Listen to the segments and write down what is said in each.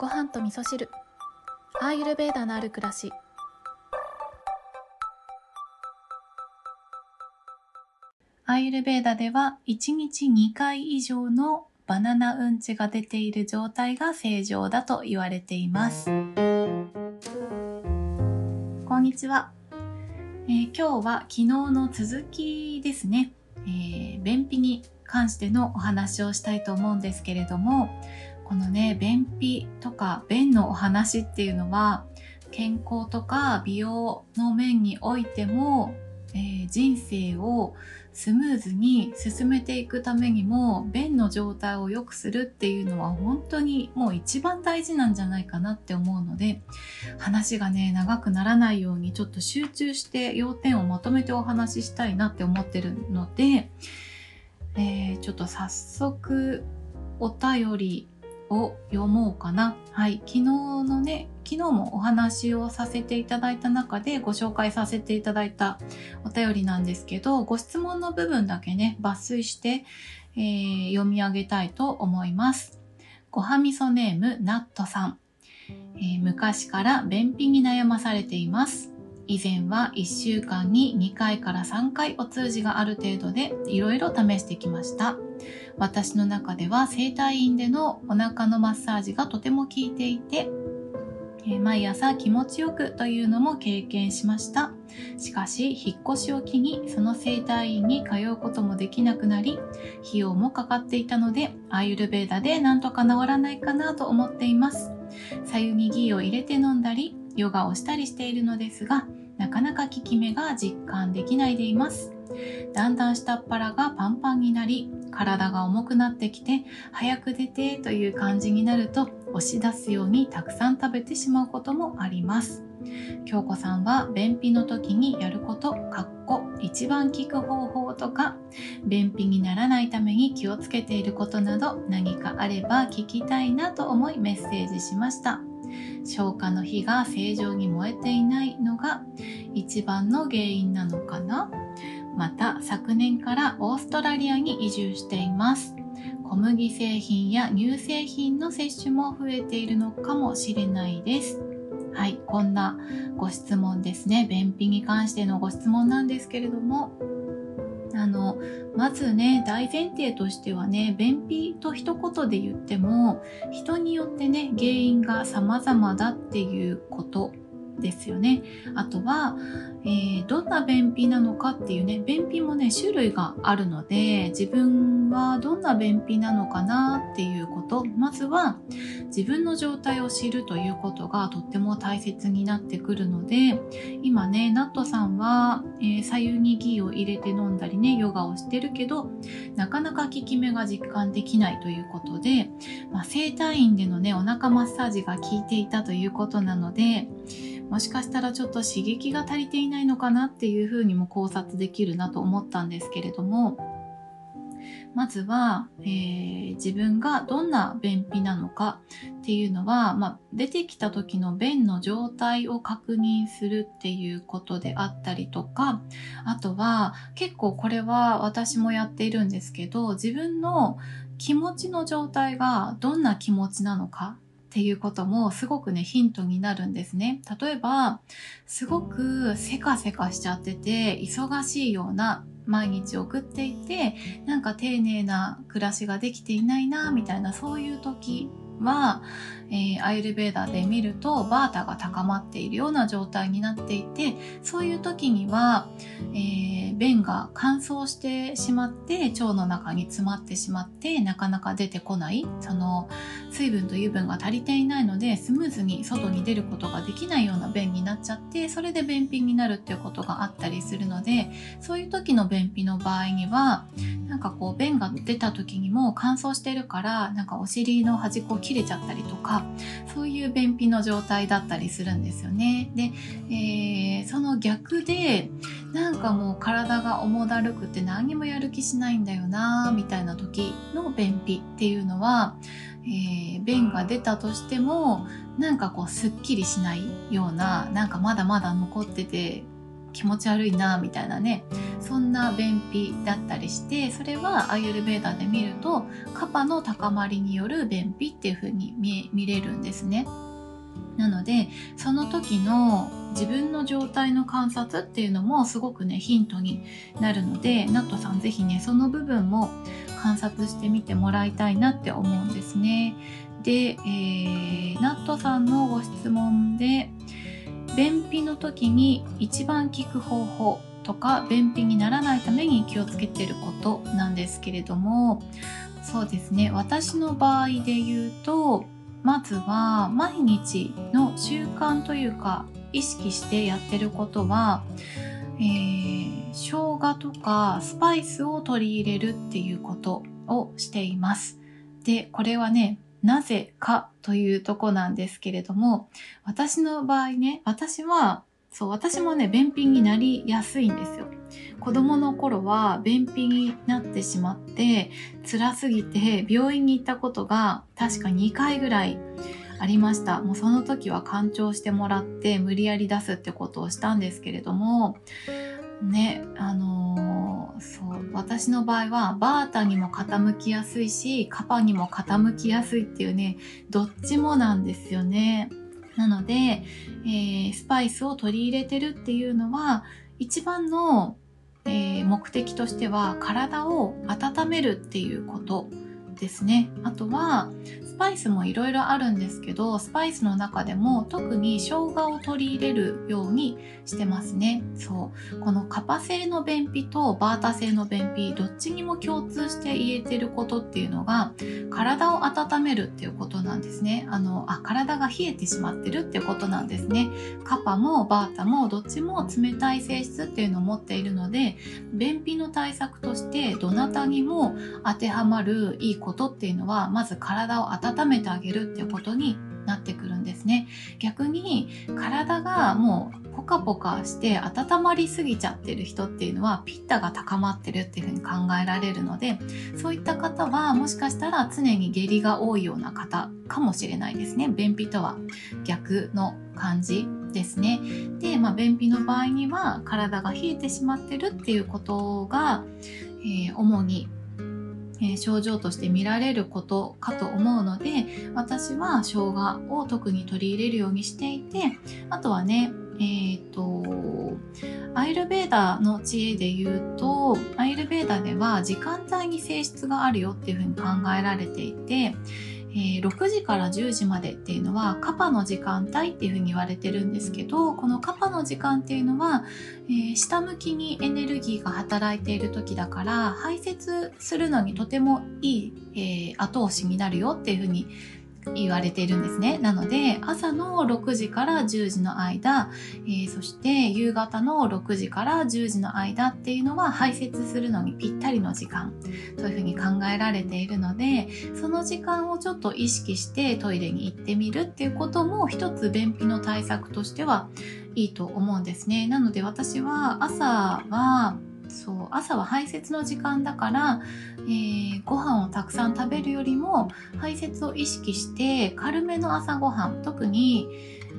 ご飯と味噌汁。アーユルベーダのある暮らし。アーユルベーダでは1日2回以上のバナナうんちが出ている状態が正常だと言われています。こんにちは、えー今日は昨日の続きですね、えー便秘に関してのお話をしたいと思うんですけれどもこのね便秘とか便のお話っていうのは健康とか美容の面においても、えー人生をスムーズに進めていくためにも便の状態を良くするっていうのは本当にもう一番大事なんじゃないかなって思うので話がね長くならないようにちょっと集中して要点をまとめてお話ししたいなって思ってるので、えーちょっと早速お便りを読もうかな。はい。昨日のね、昨日もお話をさせていただいた中でご紹介させていただいたお便りなんですけど、ご質問の部分だけね、抜粋して、えー読み上げたいと思います。ごはみそネーム、ナットさん。えー昔から便秘に悩まされています。以前は1週間に2回から3回お通じがある程度でいろいろ試してきました。私の中では整体院でのお腹のマッサージがとても効いていて、え毎朝気持ちよくというのも経験しました。しかし、引っ越しを機にその整体院に通うこともできなくなり、費用もかかっていたので、アーユルベーダでなんとか治らないかなと思っています。左右にギーを入れて飲んだり、ヨガをしたりしているのですが、なかなか効き目が実感できないでいます。だんだん下っ腹がパンパンになり、体が重くなってきて、早く出てという感じになると、押し出すようにたくさん食べてしまうこともあります。京子さんは便秘の時にやること、かっこ一番効く方法とか、便秘にならないために気をつけていることなど何かあれば聞きたいなと思いメッセージしました。消化の火が正常に燃えていないのが一番の原因なのかな？また昨年からオーストラリアに移住しています。小麦製品や乳製品の摂取も増えているのかもしれないです。はい、こんなご質問ですね。便秘に関してのご質問なんですけれども、あの、まずね、大前提としてはね、便秘と一言で言っても、人によってね、原因が様々だっていうことですよね。あとは、えーどんな便秘なのかっていうね、便秘もね、種類があるので、自分はどんな便秘なのかなっていうこと、まずは自分の状態を知るということがとっても大切になってくるので、今ね、ナットさんは、えー左右にギーを入れて飲んだりね、ヨガをしてるけど、なかなか効き目が実感できないということで、まあ、整体院でのね、お腹マッサージが効いていたということなので、もしかしたらちょっと刺激が足りていないのかなっていうふうにも考察できるなと思ったんですけれども、まずは、えー自分がどんな便秘なのかっていうのは、まあ、出てきた時の便の状態を確認するっていうことであったりとか、あとは結構これは私もやっているんですけど、自分の気持ちの状態がどんな気持ちなのかっていうこともすごくね、ヒントになるんですね。例えば、すごくせかせかしちゃってて、忙しいような毎日送っていて、なんか丁寧な暮らしができていないな、みたいなそういう時は、えーアイルベーダーで見るとバータが高まっているような状態になっていて、そういう時には、えー便が乾燥してしまって腸の中に詰まってしまってなかなか出てこない。その水分と油分が足りていないのでスムーズに外に出ることができないような便になっちゃってそれで便秘になるっていうことがあったりするのでそういう時の便秘の場合にはなんかこう便が出た時にも乾燥してるからなんかお尻の端っこ切れちゃったりとかそういう便秘の状態だったりするんですよね。で、えーその逆でなんかもう体が重だるくて何にもやる気しないんだよなみたいな時の便秘っていうのは、えー便が出たとしてもなんかこうすっきりしないようななんかまだまだ残ってて気持ち悪いなみたいなねそんな便秘だったりしてそれはアイユルベーダで見るとカパの高まりによる便秘っていう風に見見れるんですね。なのでその時の自分の状態の観察っていうのもすごくねヒントになるのでナットさん是非ねその部分も観察してみてもらいたいなって思うんですね。で、えー、ナットさんのご質問で便秘の時に一番効く方法とか便秘にならないために気をつけてることなんですけれどもそうですね私の場合で言うとまずは毎日の習慣というか意識してやってることは、えー、生姜とかスパイスを取り入れるっていうことをしています。で、これはね、なぜかというとこなんですけれども、私の場合ね、私は、そう、私もね、便秘になりやすいんですよ。子供の頃は便秘になってしまって辛すぎて病院に行ったことが確か2回ぐらいありましたもうその時は干潮してもらって無理やり出すってことをしたんですけれどもねあのー、そう私の場合はバータにも傾きやすいしカパにも傾きやすいっていうねどっちもなんですよね。なので、えー、スパイスを取り入れてるっていうのは一番のえー、目的としては体を温めるっていうこと。ですね。あとはスパイスもいろいろあるんですけどスパイスの中でも特に生姜を取り入れるようにしてますね。そう。このカパ性の便秘とバータ性の便秘どっちにも共通して言えてることっていうのが体を温めるっていうことなんですね。あのあ体が冷えてしまってるっていうことなんですね。カパもバータもどっちも冷たい性質っていうのを持っているので便秘の対策としてどなたにも当てはまるいいことっていうのはまず体を温温めてあげるっていうことになってくるんですね。逆に体がもうポカポカして温まりすぎちゃってる人っていうのはピッタが高まってるっていうふうに考えられるのでそういった方はもしかしたら常に下痢が多いような方かもしれないですね。便秘とは。逆の感じですね。で、まあ、便秘の場合には体が冷えてしまってるっていうことが、えー、主にえ、症状として見られることかと思うので私は生姜を特に取り入れるようにしていてあとはねえっ、とアイルベーダの知恵で言うとアイルベーダでは時間帯に性質があるよっていうふうに考えられていてえ、6時から10時までっていうのはカパの時間帯っていうふうに言われてるんですけどこのカパの時間っていうのは、え、下向きにエネルギーが働いている時だから排泄するのにとてもいい、え、後押しになるよっていうふうに言われているんですね。なので、朝の6時から10時の間、えー、そして夕方の6時から10時の間っていうのは排泄するのにぴったりの時間というふうに考えられているので、その時間をちょっと意識してトイレに行ってみるっていうことも一つ便秘の対策としてはいいと思うんですね。なので私は朝はそう朝は排泄の時間だから、えー、ご飯をたくさん食べるよりも排泄を意識して軽めの朝ごはん特に、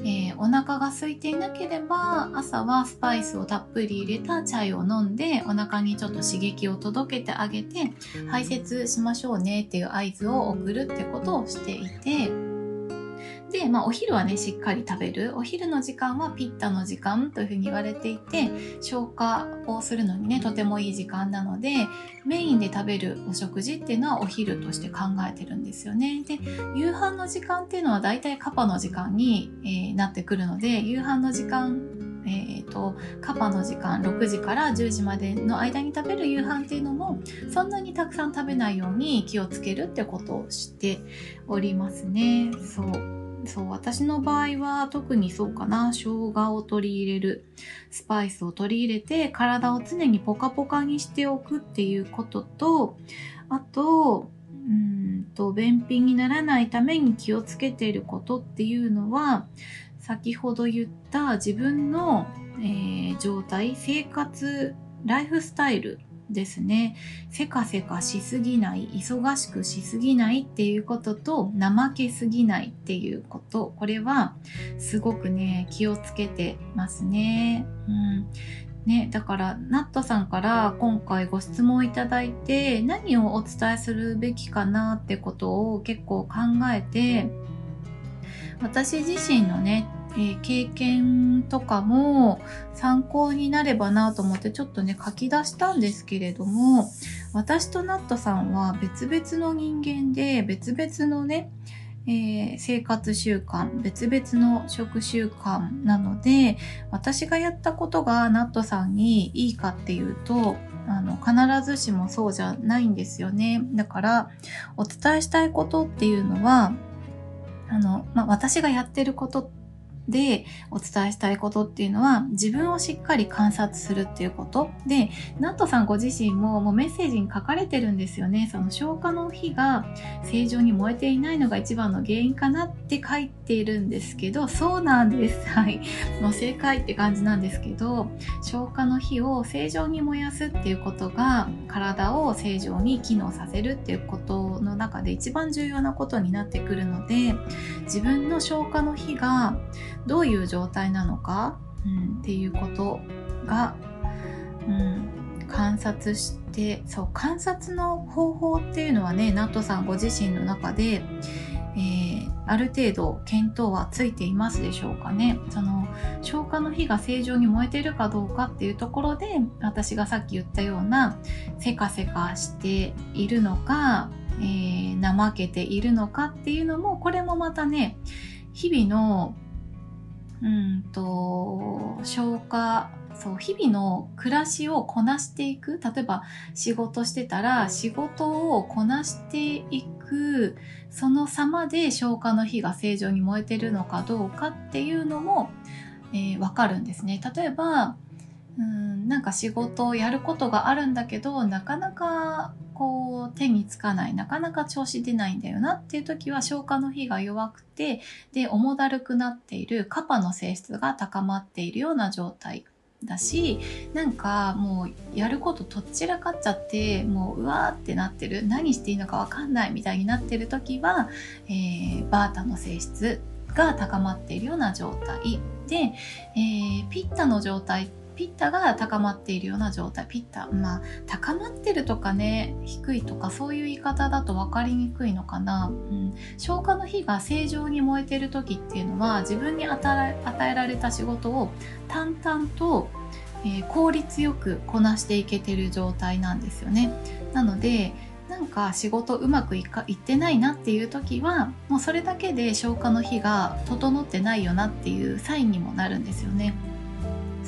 えー、お腹が空いていなければ朝はスパイスをたっぷり入れたチャイを飲んでお腹にちょっと刺激を届けてあげて排泄しましょうねっていう合図を送るってことをしていて。で、まあ、お昼はね、しっかり食べる。お昼の時間はピッタの時間というふうに言われていて、消化をするのにね、とてもいい時間なので、メインで食べるお食事っていうのはお昼として考えてるんですよね。で、夕飯の時間っていうのは大体カパの時間に、えー、なってくるので、夕飯の時間えーと、カパの時間6時から10時までの間に食べる夕飯っていうのもそんなにたくさん食べないように気をつけるってことをしておりますね。そうそう私の場合は特にそうかな。生姜を取り入れる。スパイスを取り入れて体を常にポカポカにしておくっていうこととあとうんと便秘にならないために気をつけていることっていうのは先ほど言った自分の、えー、状態生活ライフスタイルですね。せかせかしすぎない、忙しくしすぎないっていうことと、怠けすぎないっていうこと、これはすごくね、気をつけてますね。うん。ね、だからナットさんから今回ご質問いただいて何をお伝えするべきかなってことを結構考えて私自身のねえー、経験とかも参考になればなと思ってちょっとね書き出したんですけれども私とナットさんは別々の人間で別々のね、えー、生活習慣別々の食習慣なので私がやったことがナットさんにいいかっていうとあの必ずしもそうじゃないんですよね。だからお伝えしたいことっていうのはあの、まあ、私がやってることってでお伝えしたいことっていうのは自分をしっかり観察するっていうこと。でナットさんご自身ももうメッセージに書かれてるんですよね。その消化の火が正常に燃えていないのが一番の原因かなって書いているんですけどそうなんです。はい。もう正解って感じなんですけど消化の火を正常に燃やすっていうことが体を正常に機能させるっていうことの中で一番重要なことになってくるので自分の消化の火がどういう状態なのか、うん、っていうことが、うん、観察してそう観察の方法っていうのはねナットさんご自身の中で、えー、ある程度見当はついていますでしょうかね。その消化の火が正常に燃えてるかどうかっていうところで私がさっき言ったようなせかせかしているのか、えー、怠けているのかっていうのもこれもまたね日々のうんと消化そう日々の暮らしをこなしていく。例えば仕事してたら仕事をこなしていく。その様で消化の火が正常に燃えてるのかどうかっていうのも、えー、分かるんですね。例えばうんなんか仕事をやることがあるんだけどなかなかこう手につかないなかなか調子出ないんだよなっていう時は消化の火が弱くてで重だるくなっているカパの性質が高まっているような状態だしなんかもうやることとっちらかっちゃってもううわーってなってる何していいのかわかんないみたいになってる時は、えー、バータの性質が高まっているような状態。で、えー、ピッタの状態ってピッタが高まっているような状態。ピッタまあ高まってるとかね低いとかそういう言い方だと分かりにくいのかな、うん、消化の火が正常に燃えてる時っていうのは自分に与えられた仕事を淡々と、えー、効率よくこなしていけてる状態なんですよね。なのでなんか仕事うまくいかいってないなっていう時はもうそれだけで消化の火が整ってないよなっていうサインにもなるんですよね。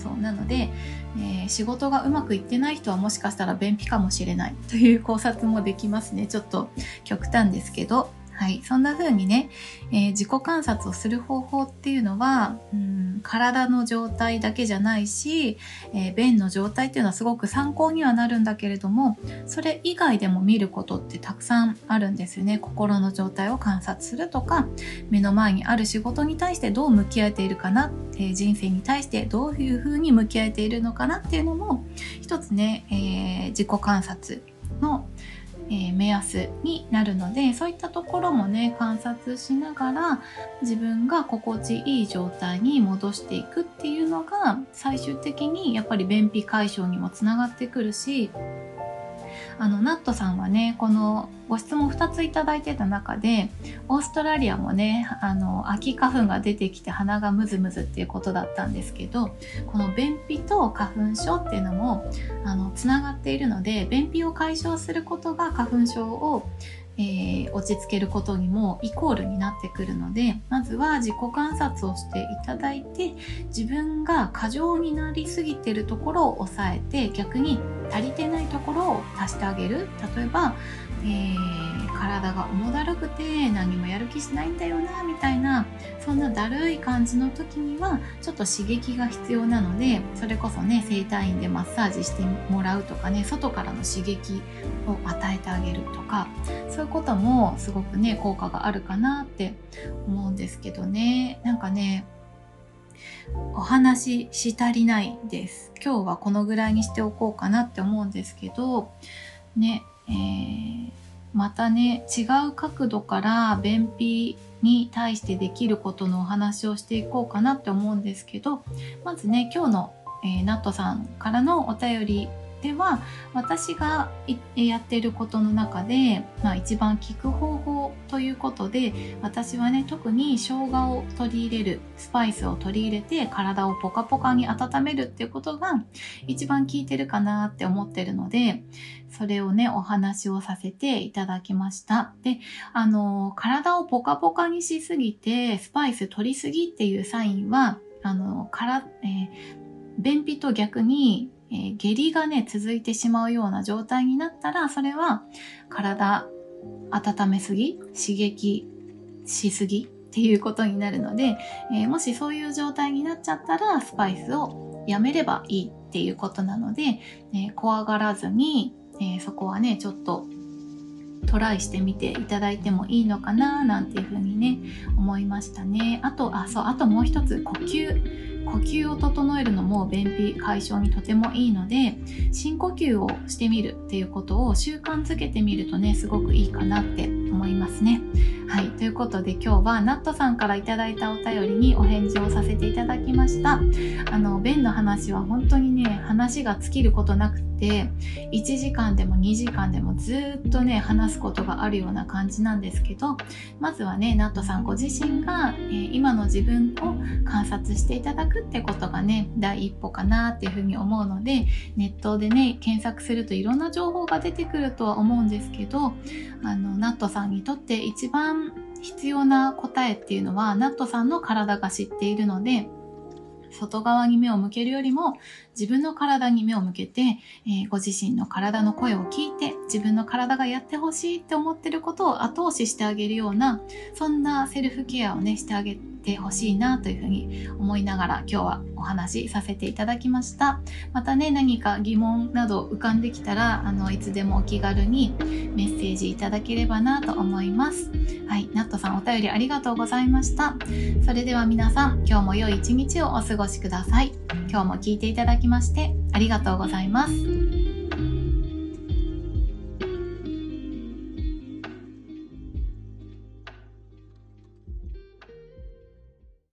そう。なので、えー、仕事がうまくいってない人はもしかしたら便秘かもしれないという考察もできますね。ちょっと極端ですけど。はい、そんな風にね、えー、自己観察をする方法っていうのは、うん、体の状態だけじゃないし、えー、便の状態っていうのはすごく参考にはなるんだけれどもそれ以外でも見ることってたくさんあるんですよね。心の状態を観察するとか目の前にある仕事に対してどう向き合えているかな、えー、人生に対してどういう風に向き合えているのかなっていうのも一つね、え自己観察のえー、目安になるのでそういったところもね観察しながら自分が心地いい状態に戻していくっていうのが最終的にやっぱり便秘解消にもつながってくるしあのナットさんはねこのご質問2ついただいてた中でオーストラリアもねあの秋花粉が出てきて鼻がムズムズっていうことだったんですけどこの便秘と花粉症っていうのもあのつながっているので便秘を解消することが花粉症をえー、落ち着けることにもイコールになってくるのでまずは自己観察をしていただいて自分が過剰になりすぎてるところを抑えて逆に足りてないところを足してあげる。例えばえー、体が重だるくて何もやる気しないんだよなみたいなそんなだるい感じの時にはちょっと刺激が必要なのでそれこそね整体院でマッサージしてもらうとかね外からの刺激を与えてあげるとかそういうこともすごくね効果があるかなって思うんですけどね。なんかねお話しし足りないです。今日はこのぐらいにしておこうかなって思うんですけど、ね、えー、またね、違う角度から便秘に対してできることのお話をしていこうかなって思うんですけど、まずね、今日の、えー、ナットさんからのお便りでは私がやっていることの中で、まあ、一番効く方法ということで私はね特に生姜を取り入れるスパイスを取り入れて体をポカポカに温めるっていうことが一番効いてるかなって思ってるのでそれをねお話をさせていただきました。であの体をポカポカにしすぎてスパイス取りすぎっていうサインはあのから、えー、便秘と逆にえー、下痢がね、続いてしまうような状態になったら、それは体温めすぎ、刺激しすぎっていうことになるので、えー、もしそういう状態になっちゃったら、スパイスをやめればいいっていうことなので、えー、怖がらずに、えそこはね、ちょっとトライしてみていただいてもいいのかななんていうふうにね思いましたね。あとあそうあともう一つ呼吸。呼吸を整えるのも便秘解消にとてもいいので深呼吸をしてみるっていうことを習慣づけてみるとねすごくいいかなって思いますね。はい。ということで今日はナットさんから頂いたお便りにお返事をさせていただきました。あの、便の話は本当にね、話が尽きることなくて、1時間でも2時間でもずっとね、話すことがあるような感じなんですけど、まずはね、ナットさんご自身が、えー、今の自分を観察していただくってことがね、第一歩かなっていうふうに思うので、ネットでね、検索するといろんな情報が出てくるとは思うんですけど、あの、ナットさんにとって一番必要な答えっていうのは、ナットさんの体が知っているので、外側に目を向けるよりも自分の体に目を向けて、えー、ご自身の体の声を聞いて自分の体がやってほしいって思ってることを後押ししてあげるようなそんなセルフケアをねしてあげてほしいなというふうに思いながら今日はお話しさせていただきました。またね何か疑問など浮かんできたらあのいつでもお気軽にメッセージいただければなと思います。はいナットさんお便りありがとうございました。それでは皆さん今日も良い一日をお過ごしください。今日も聞いていただきましてありがとうございます。